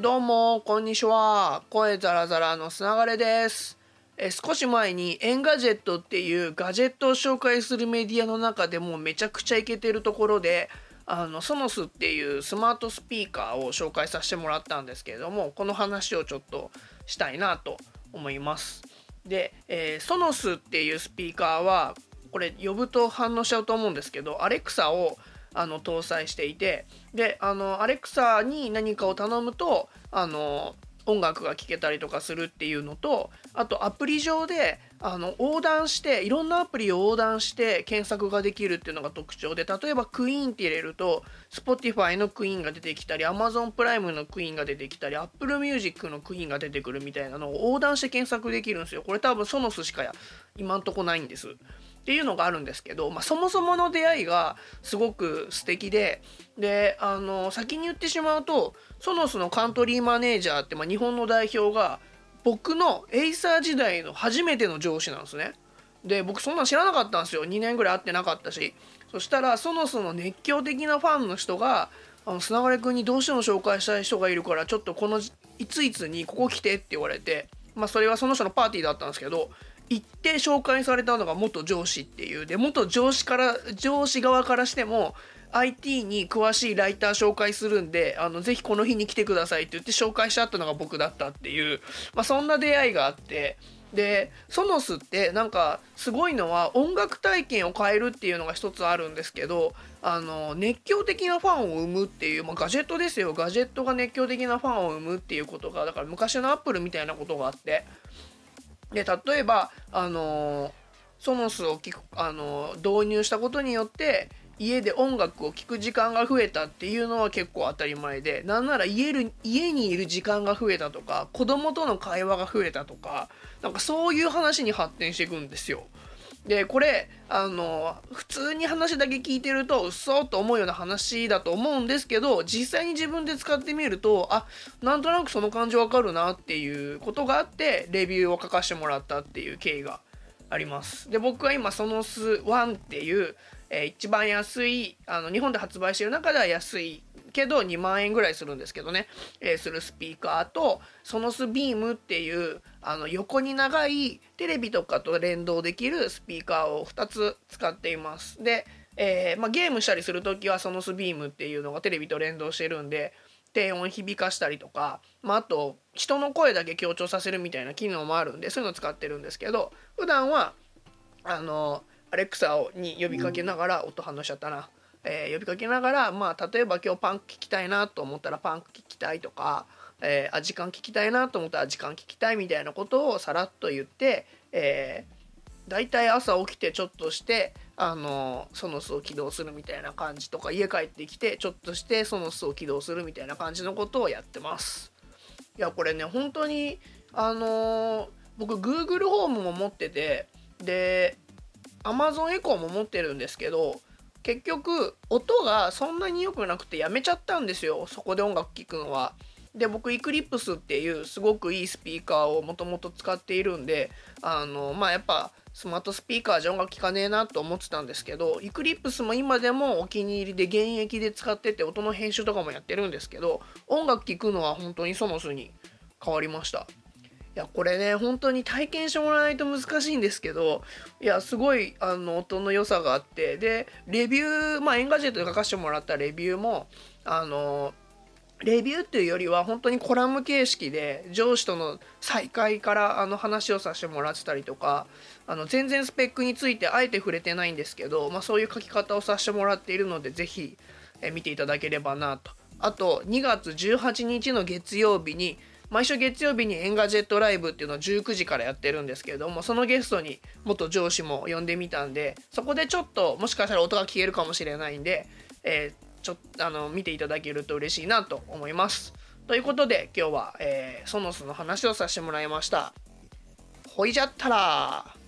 どうもこんにちは。声ザラザラのすながれです。え少し前に Engadget っていうガジェットを紹介するメディアの中でもめちゃくちゃイケてるところであの Sonos っていうスマートスピーカーを紹介させてもらったんですけれどもこの話をちょっとしたいなと思います。で、えー、 Sonos っていうスピーカーはこれ呼ぶと反応しちゃうと思うんですけど Alexa をあの搭載していてであのアレクサに何かを頼むとあの音楽が聴けたりとかするっていうのとあとアプリ上であの横断していろんなアプリを横断して検索ができるっていうのが特徴で例えばクイーンって入れると Spotify のクイーンが出てきたり Amazon プライムのクイーンが出てきたり Apple Music のクイーンが出てくるみたいなのを横断して検索できるんですよ。これ多分ソノスしか今んとこないんです。っていうのがあるんですけど、まあ、そもそもの出会いがすごく素敵でであの先に言ってしまうとソノスのカントリーマネージャーって、まあ、日本の代表が僕のエイサー時代の初めての上司なんですね。で僕そんなん知らなかったんですよ2年ぐらい会ってなかったしそしたらソノスの熱狂的なファンの人が「あの砂枯君にどうしても紹介したい人がいるからちょっとこのいついつにここ来て」って言われてまあそれはその人のパーティーだったんですけど行って紹介されたのが元上司っていう。で元上司から上司側からしても IT に詳しいライター紹介するんであのぜひこの日に来てくださいって言って紹介しちゃったのが僕だったっていう、まあ、そんな出会いがあって。でソノスってなんかすごいのは音楽体験を変えるっていうのが一つあるんですけどあの熱狂的なファンを生むっていう、まあ、ガジェットですよ。ガジェットが熱狂的なファンを生むっていうことがだから昔のアップルみたいなことがあって。で例えばあのソノスを聞く、あの導入したことによって家で音楽を聴く時間が増えたっていうのは結構当たり前でなんなら家る家にいる時間が増えたとか子供との会話が増えたとかなんかそういう話に発展していくんですよ。でこれあの普通に話だけ聞いてるとうっそと思うような話だと思うんですけど実際に自分で使ってみるとあなんとなくその感じわかるなっていうことがあってレビューを書かせてもらったっていう経緯があります。で僕は今そのス1っていう、えー、一番安いあの日本で発売してる中では安いけど2万円ぐらいするんですけどね、えー、するスピーカーとソノスビームっていうあの横に長いテレビとかと連動できるスピーカーを2つ使っています。で、えー、まあ、ゲームしたりする時はソノスビームっていうのがテレビと連動してるんで低音響かしたりとか、まあ、あと人の声だけ強調させるみたいな機能もあるんでそういうの使ってるんですけど普段はあのアレクサに呼びかけながら音反応しちゃったな。えー、呼びかけながら、まあ、例えば今日パンク聞きたいなと思ったらパンク聞きたいとか、えー、あ時間聞きたいなと思ったら時間聞きたいみたいなことをさらっと言って、えー、大体朝起きてちょっとしてあのソノスを起動するみたいな感じとか家帰ってきてちょっとしてソノスを起動するみたいな感じのことをやってます。いやこれね本当にあの僕 Google ホームも持っててで Amazon エコーも持ってるんですけど結局音がそんなに良くなくてやめちゃったんですよそこで音楽聴くのは。で僕 ECLIPSE っていうすごくいいスピーカーをもともと使っているんであのまあやっぱスマートスピーカーじゃ音楽聴かねえなと思ってたんですけど ECLIPSE も今でもお気に入りで現役で使ってて音の編集とかもやってるんですけど音楽聴くのは本当に Sonos に変わりましたいやこれね本当に体験してもらわないと難しいんですけどいやすごいあの音の良さがあってでレビューまあ Engadget で書かせてもらったレビューもあのレビューっていうよりは本当にコラム形式で上司との再会からあの話をさせてもらってたりとかあの全然スペックについてあえて触れてないんですけど、まあ、そういう書き方をさせてもらっているので是非見ていただければなと。あと2月18日の月曜日に毎週月曜日に Engadget ライブっていうのを19時からやってるんですけれどもそのゲストに元上司も呼んでみたんでそこでちょっともしかしたら音が消えるかもしれないんで、えー、ちょっとあの見ていただけると嬉しいなと思います。ということで今日は、えー、 Sonos の話をさせてもらいました。ほいじゃったら